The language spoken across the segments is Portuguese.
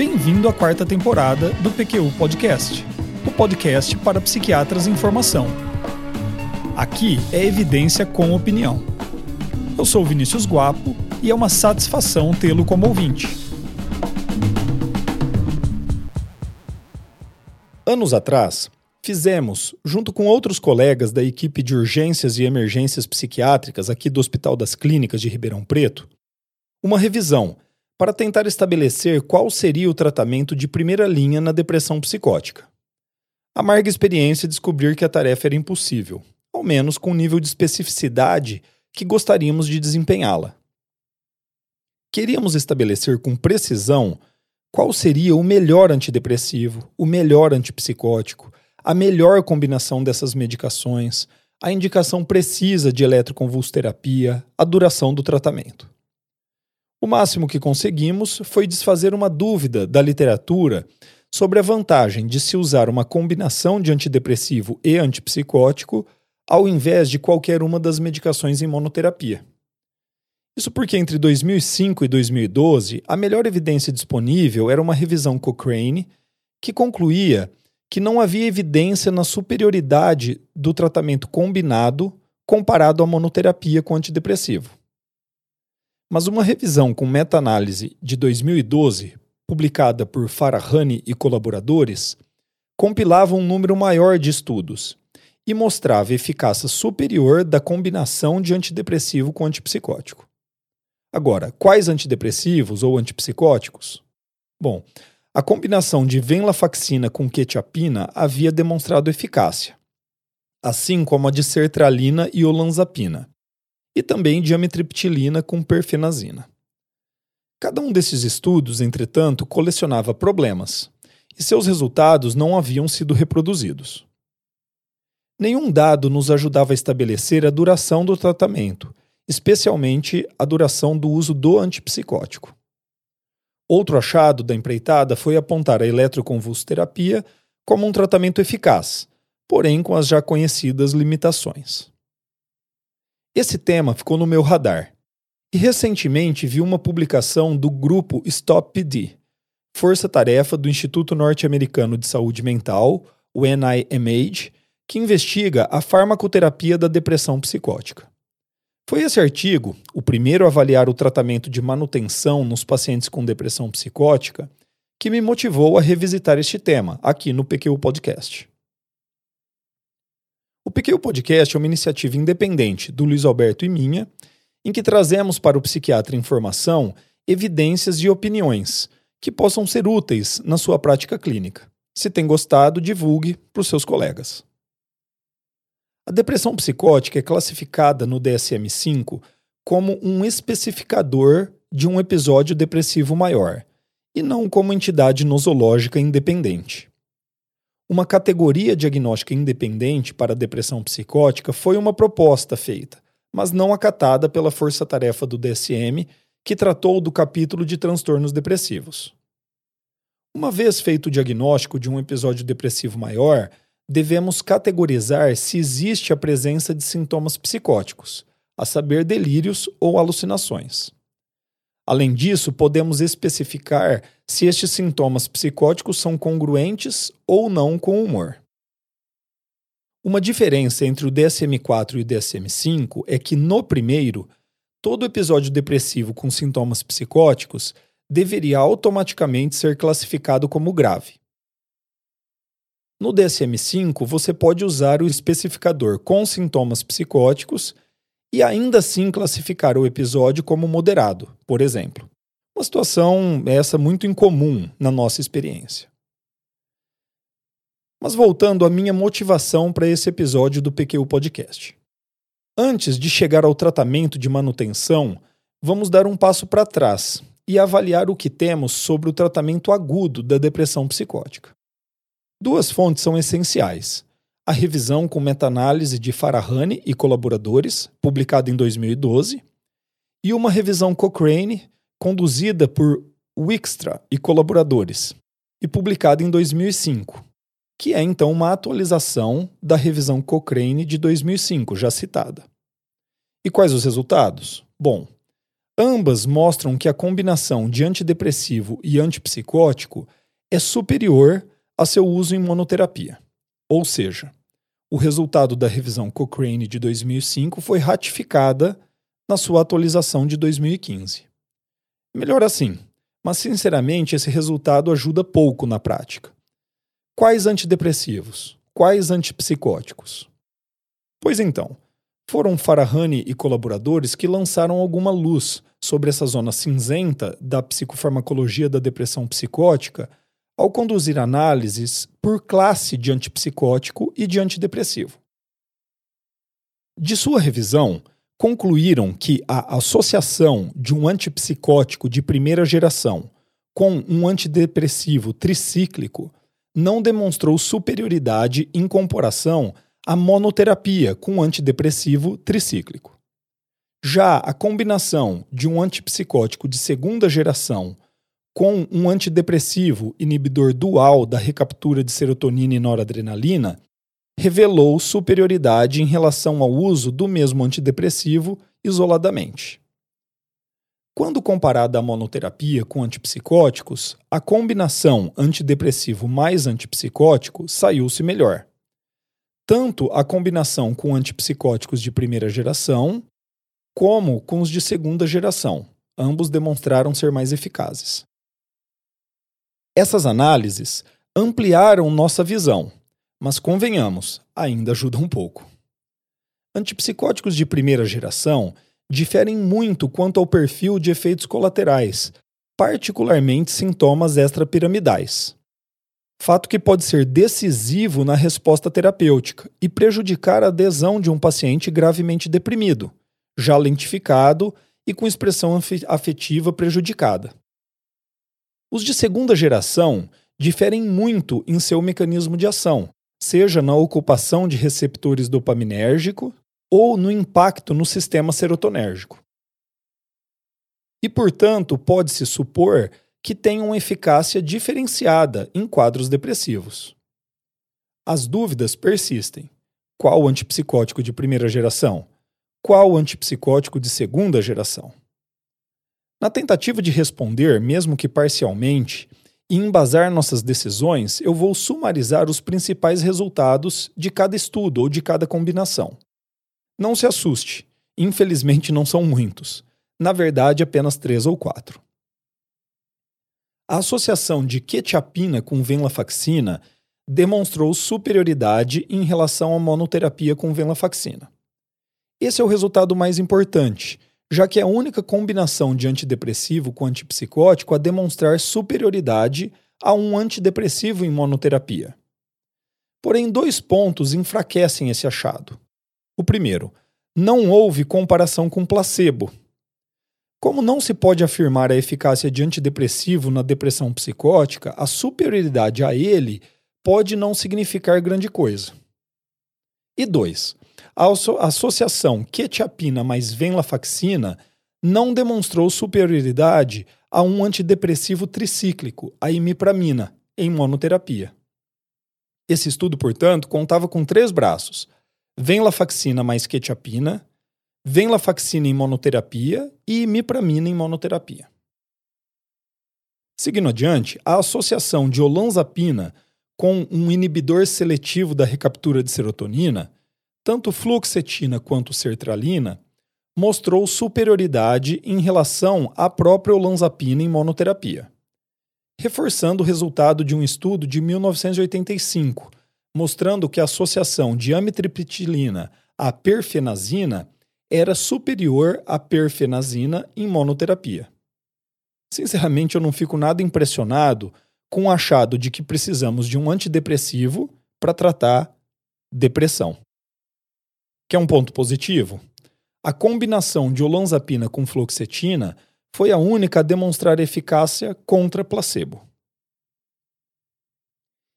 Bem-vindo à quarta temporada do PQU Podcast, o podcast para psiquiatras em formação. Aqui é evidência com opinião. Eu sou Vinícius Guapo e é uma satisfação tê-lo como ouvinte. Anos atrás, fizemos, junto com outros colegas da equipe de urgências e emergências psiquiátricas aqui do Hospital das Clínicas de Ribeirão Preto, uma revisão para tentar estabelecer qual seria o tratamento de primeira linha na depressão psicótica. Amarga experiência descobrir que a tarefa era impossível, ao menos com o nível de especificidade que gostaríamos de desempenhá-la. Queríamos estabelecer com precisão qual seria o melhor antidepressivo, o melhor antipsicótico, a melhor combinação dessas medicações, a indicação precisa de eletroconvulsoterapia, a duração do tratamento. O máximo que conseguimos foi desfazer uma dúvida da literatura sobre a vantagem de se usar uma combinação de antidepressivo e antipsicótico ao invés de qualquer uma das medicações em monoterapia. Isso porque entre 2005 e 2012, a melhor evidência disponível era uma revisão Cochrane que concluía que não havia evidência na superioridade do tratamento combinado comparado à monoterapia com antidepressivo. Mas uma revisão com meta-análise de 2012, publicada por Farahani e colaboradores, compilava um número maior de estudos e mostrava eficácia superior da combinação de antidepressivo com antipsicótico. Agora, quais antidepressivos ou antipsicóticos? Bom, a combinação de venlafaxina com quetiapina havia demonstrado eficácia, assim como a de sertralina e olanzapina e também diamitriptilina com perfenazina. Cada um desses estudos, entretanto, colecionava problemas, e seus resultados não haviam sido reproduzidos. Nenhum dado nos ajudava a estabelecer a duração do tratamento, especialmente a duração do uso do antipsicótico. Outro achado da empreitada foi apontar a eletroconvulsoterapia como um tratamento eficaz, porém com as já conhecidas limitações. Esse tema ficou no meu radar. E recentemente vi uma publicação do grupo Stop PD, força-tarefa do Instituto Norte-Americano de Saúde Mental, o NIMH, que investiga a farmacoterapia da depressão psicótica. Foi esse artigo, o primeiro a avaliar o tratamento de manutenção nos pacientes com depressão psicótica, que me motivou a revisitar este tema aqui no PQ Podcast. O PQ Podcast é uma iniciativa independente do Luiz Alberto e minha, em que trazemos para o psiquiatra em formação evidências e opiniões que possam ser úteis na sua prática clínica. Se tem gostado, divulgue para os seus colegas. A depressão psicótica é classificada no DSM-5 como um especificador de um episódio depressivo maior, e não como entidade nosológica independente. Uma categoria diagnóstica independente para depressão psicótica foi uma proposta feita, mas não acatada pela força-tarefa do DSM, que tratou do capítulo de transtornos depressivos. Uma vez feito o diagnóstico de um episódio depressivo maior, devemos categorizar se existe a presença de sintomas psicóticos, a saber, delírios ou alucinações. Além disso, podemos especificar se estes sintomas psicóticos são congruentes ou não com o humor. Uma diferença entre o DSM-4 e o DSM-5 é que, no primeiro, todo episódio depressivo com sintomas psicóticos deveria automaticamente ser classificado como grave. No DSM-5, você pode usar o especificador com sintomas psicóticos e ainda assim classificar o episódio como moderado, por exemplo. Uma situação essa muito incomum na nossa experiência. Mas voltando à minha motivação para esse episódio do PQ Podcast. Antes de chegar ao tratamento de manutenção, vamos dar um passo para trás e avaliar o que temos sobre o tratamento agudo da depressão psicótica. Duas fontes são essenciais: a revisão com meta-análise de Farahani e colaboradores, publicada em 2012, e uma revisão Cochrane, conduzida por Wickstra e colaboradores, e publicada em 2005, que é então uma atualização da revisão Cochrane de 2005, já citada. E quais os resultados? Bom, Ambas mostram que a combinação de antidepressivo e antipsicótico é superior a seu uso em monoterapia. Ou seja, o resultado da revisão Cochrane de 2005 foi ratificada na sua atualização de 2015. Melhor assim, mas sinceramente esse resultado ajuda pouco na prática. Quais antidepressivos? Quais antipsicóticos? Pois então, foram Farahani e colaboradores que lançaram alguma luz sobre essa zona cinzenta da psicofarmacologia da depressão psicótica ao conduzir análises por classe de antipsicótico e de antidepressivo. De sua revisão, concluíram que a associação de um antipsicótico de primeira geração com um antidepressivo tricíclico não demonstrou superioridade em comparação à monoterapia com antidepressivo tricíclico. Já a combinação de um antipsicótico de segunda geração com um antidepressivo inibidor dual da recaptura de serotonina e noradrenalina revelou superioridade em relação ao uso do mesmo antidepressivo isoladamente. Quando comparada à monoterapia com antipsicóticos, a combinação antidepressivo mais antipsicótico saiu-se melhor. Tanto a combinação com antipsicóticos de primeira geração, como com os de segunda geração. Ambos demonstraram ser mais eficazes. Essas análises ampliaram nossa visão, mas convenhamos, ainda ajudam um pouco. Antipsicóticos de primeira geração diferem muito quanto ao perfil de efeitos colaterais, particularmente sintomas extrapiramidais. Fato que pode ser decisivo na resposta terapêutica e prejudicar a adesão de um paciente gravemente deprimido, já lentificado e com expressão afetiva prejudicada. Os de segunda geração diferem muito em seu mecanismo de ação, seja na ocupação de receptores dopaminérgicos ou no impacto no sistema serotonérgico. E, portanto, pode-se supor que tenham eficácia diferenciada em quadros depressivos. As dúvidas persistem. Qual antipsicótico de primeira geração? Qual antipsicótico de segunda geração? Na tentativa de responder, mesmo que parcialmente, e embasar nossas decisões, eu vou sumarizar os principais resultados de cada estudo ou de cada combinação. Não se assuste, infelizmente não são muitos. Na verdade, apenas três ou quatro. A associação de quetiapina com venlafaxina demonstrou superioridade em relação à monoterapia com venlafaxina. Esse é o resultado mais importante, já que é a única combinação de antidepressivo com antipsicótico a demonstrar superioridade a um antidepressivo em monoterapia. Porém, dois pontos enfraquecem esse achado. O primeiro, não houve comparação com placebo. Como não se pode afirmar a eficácia de antidepressivo na depressão psicótica, a superioridade a ele pode não significar grande coisa. E dois, a associação quetiapina mais venlafaxina não demonstrou superioridade a um antidepressivo tricíclico, a imipramina, em monoterapia. Esse estudo, portanto, contava com três braços: venlafaxina mais quetiapina, venlafaxina em monoterapia e imipramina em monoterapia. Seguindo adiante, a associação de olanzapina com um inibidor seletivo da recaptura de serotonina, tanto fluoxetina quanto sertralina, mostrou superioridade em relação à própria olanzapina em monoterapia, reforçando o resultado de um estudo de 1985 mostrando que a associação de amitriptilina à perfenazina era superior à perfenazina em monoterapia. Sinceramente, eu não fico nada impressionado com o achado de que precisamos de um antidepressivo para tratar depressão. Que é um ponto positivo? A combinação de olanzapina com fluoxetina foi a única a demonstrar eficácia contra placebo.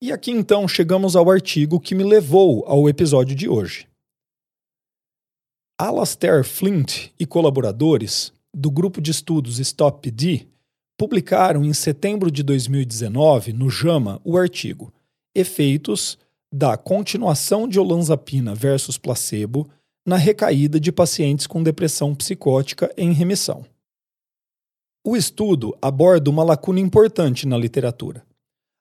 E aqui então chegamos ao artigo que me levou ao episódio de hoje. Alastair Flint e colaboradores do grupo de estudos StopD publicaram em setembro de 2019 no JAMA o artigo Efeitos da continuação de olanzapina versus placebo na recaída de pacientes com depressão psicótica em remissão. O estudo aborda uma lacuna importante na literatura.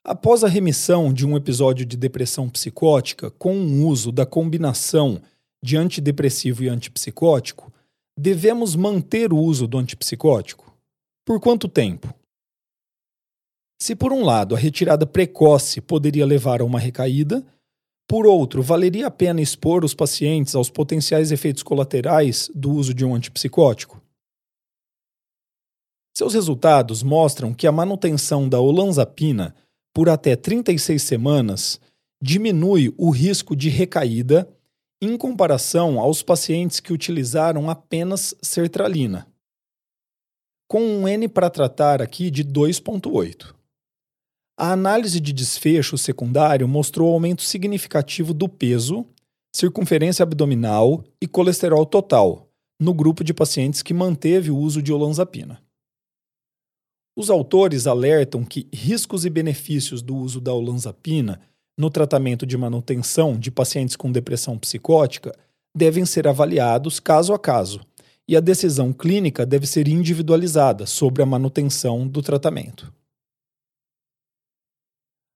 Após a remissão de um episódio de depressão psicótica com o uso da combinação de antidepressivo e antipsicótico, devemos manter o uso do antipsicótico? Por quanto tempo? Se, por um lado, a retirada precoce poderia levar a uma recaída, por outro, valeria a pena expor os pacientes aos potenciais efeitos colaterais do uso de um antipsicótico? Seus resultados mostram que a manutenção da olanzapina por até 36 semanas diminui o risco de recaída em comparação aos pacientes que utilizaram apenas sertralina, com um N para tratar aqui de 2,8. A análise de desfecho secundário mostrou aumento significativo do peso, circunferência abdominal e colesterol total no grupo de pacientes que manteve o uso de olanzapina. Os autores alertam que riscos e benefícios do uso da olanzapina no tratamento de manutenção de pacientes com depressão psicótica devem ser avaliados caso a caso, e a decisão clínica deve ser individualizada sobre a manutenção do tratamento.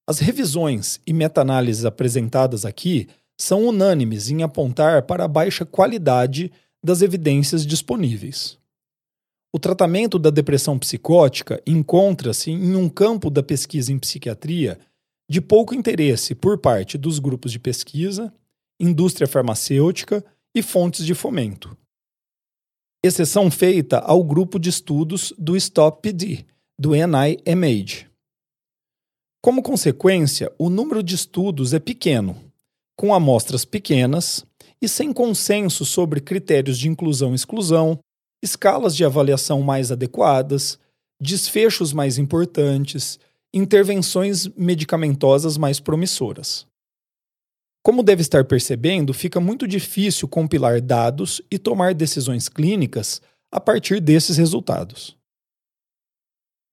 As revisões e meta-análises apresentadas aqui são unânimes em apontar para a baixa qualidade das evidências disponíveis. O tratamento da depressão psicótica encontra-se em um campo da pesquisa em psiquiatria de pouco interesse por parte dos grupos de pesquisa, indústria farmacêutica e fontes de fomento. Exceção feita ao grupo de estudos do STOP-PD, do NIMH. Como consequência, o número de estudos é pequeno, com amostras pequenas e sem consenso sobre critérios de inclusão e exclusão, escalas de avaliação mais adequadas, desfechos mais importantes, intervenções medicamentosas mais promissoras. Como deve estar percebendo, fica muito difícil compilar dados e tomar decisões clínicas a partir desses resultados.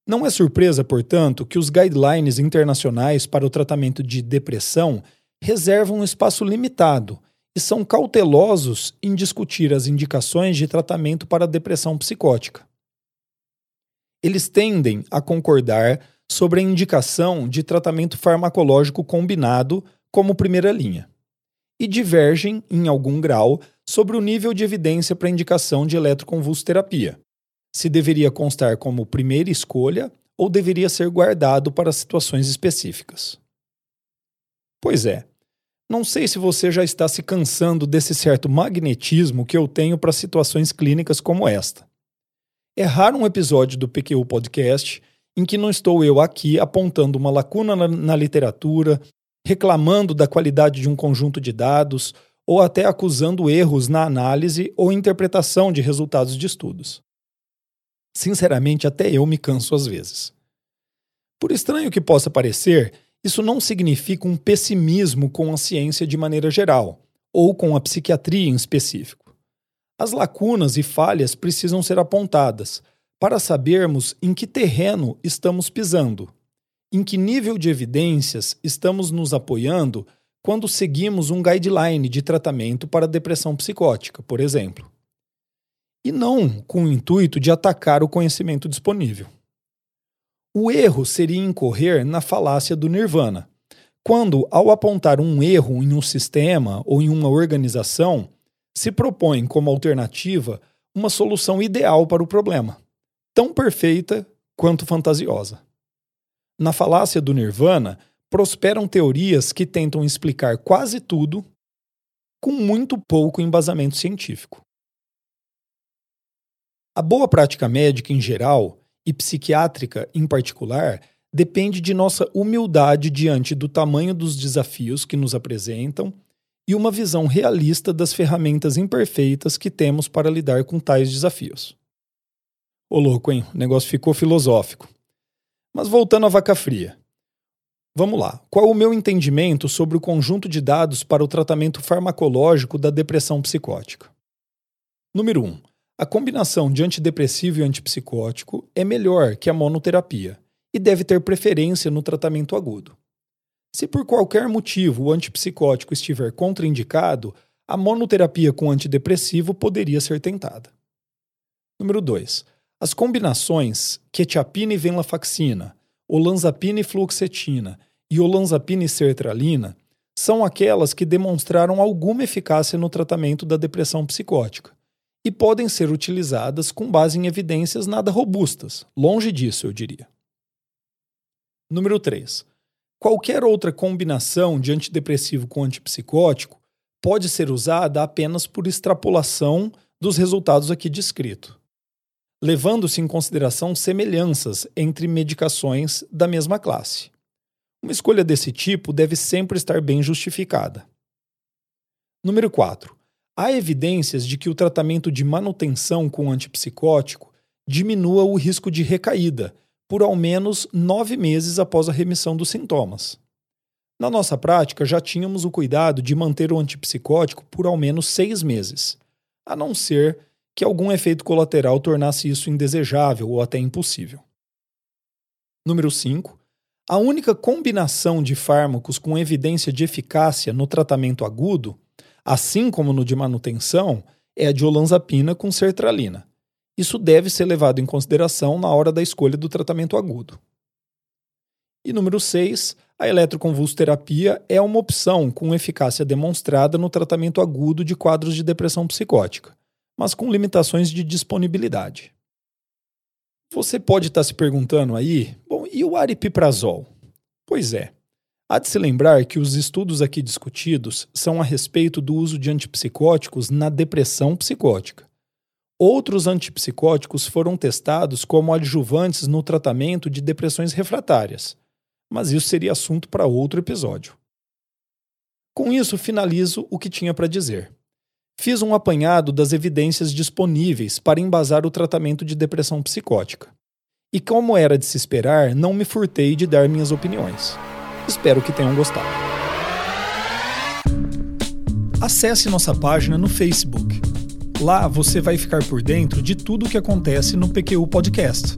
Não é surpresa, portanto, que os guidelines internacionais para o tratamento de depressão reservam um espaço limitado e são cautelosos em discutir as indicações de tratamento para a depressão psicótica. Eles tendem a concordar sobre a indicação de tratamento farmacológico combinado como primeira linha e divergem, em algum grau, sobre o nível de evidência para indicação de eletroconvulsoterapia, se deveria constar como primeira escolha ou deveria ser guardado para situações específicas. Pois é, não sei se você já está se cansando desse certo magnetismo que eu tenho para situações clínicas como esta. É raro um episódio do PQ Podcast em que não estou eu aqui apontando uma lacuna na, na literatura, reclamando da qualidade de um conjunto de dados ou até acusando erros na análise ou interpretação de resultados de estudos. Sinceramente, até eu me canso às vezes. Por estranho que possa parecer, isso não significa um pessimismo com a ciência de maneira geral, ou com a psiquiatria em específico. As lacunas e falhas precisam ser apontadas para sabermos em que terreno estamos pisando, em que nível de evidências estamos nos apoiando quando seguimos um guideline de tratamento para depressão psicótica, por exemplo e não com o intuito de atacar o conhecimento disponível. O erro seria incorrer na falácia do nirvana, quando, ao apontar um erro em um sistema ou em uma organização, se propõe como alternativa uma solução ideal para o problema, tão perfeita quanto fantasiosa. Na falácia do nirvana, prosperam teorias que tentam explicar quase tudo com muito pouco embasamento científico. A boa prática médica em geral, e psiquiátrica em particular, depende de nossa humildade diante do tamanho dos desafios que nos apresentam e uma visão realista das ferramentas imperfeitas que temos para lidar com tais desafios. Ô louco, hein? O negócio ficou filosófico. Mas voltando à vaca fria. Vamos lá. Qual o meu entendimento sobre o conjunto de dados para o tratamento farmacológico da depressão psicótica? Número 1. Um, a combinação de antidepressivo e antipsicótico é melhor que a monoterapia e deve ter preferência no tratamento agudo. Se por qualquer motivo o antipsicótico estiver contraindicado, a monoterapia com antidepressivo poderia ser tentada. Número 2. As combinações quetiapina e venlafaxina, olanzapina e fluoxetina e olanzapina e sertralina são aquelas que demonstraram alguma eficácia no tratamento da depressão psicótica e podem ser utilizadas com base em evidências nada robustas, longe disso, eu diria. Número 3. Qualquer outra combinação de antidepressivo com antipsicótico pode ser usada apenas por extrapolação dos resultados aqui descritos, levando-se em consideração semelhanças entre medicações da mesma classe. Uma escolha desse tipo deve sempre estar bem justificada. Número 4. Há evidências de que o tratamento de manutenção com antipsicótico diminua o risco de recaída por ao menos nove meses após a remissão dos sintomas. Na nossa prática, já tínhamos o cuidado de manter o antipsicótico por ao menos seis meses, a não ser que algum efeito colateral tornasse isso indesejável ou até impossível. Número 5. A única combinação de fármacos com evidência de eficácia no tratamento agudo assim como no de manutenção, é a de olanzapina com sertralina. Isso deve ser levado em consideração na hora da escolha do tratamento agudo. E número 6, a eletroconvulsoterapia é uma opção com eficácia demonstrada no tratamento agudo de quadros de depressão psicótica, mas com limitações de disponibilidade. Você pode estar se perguntando aí, bom, e o aripiprazol? Pois é, Há de se lembrar que os estudos aqui discutidos são a respeito do uso de antipsicóticos na depressão psicótica. Outros antipsicóticos foram testados como adjuvantes no tratamento de depressões refratárias, mas isso seria assunto para outro episódio. Com isso, finalizo o que tinha para dizer. Fiz um apanhado das evidências disponíveis para embasar o tratamento de depressão psicótica. E como era de se esperar, não me furtei de dar minhas opiniões. Espero que tenham gostado. Acesse nossa página no Facebook. Lá você vai ficar por dentro de tudo o que acontece no PQU Podcast.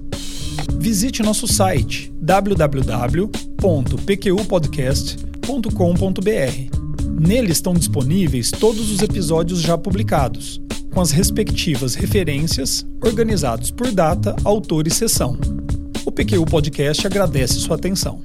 Visite nosso site www.pqpodcast.com.br. Nele estão disponíveis todos os episódios já publicados, com as respectivas referências, organizados por data, autor e sessão. O PQU Podcast agradece sua atenção.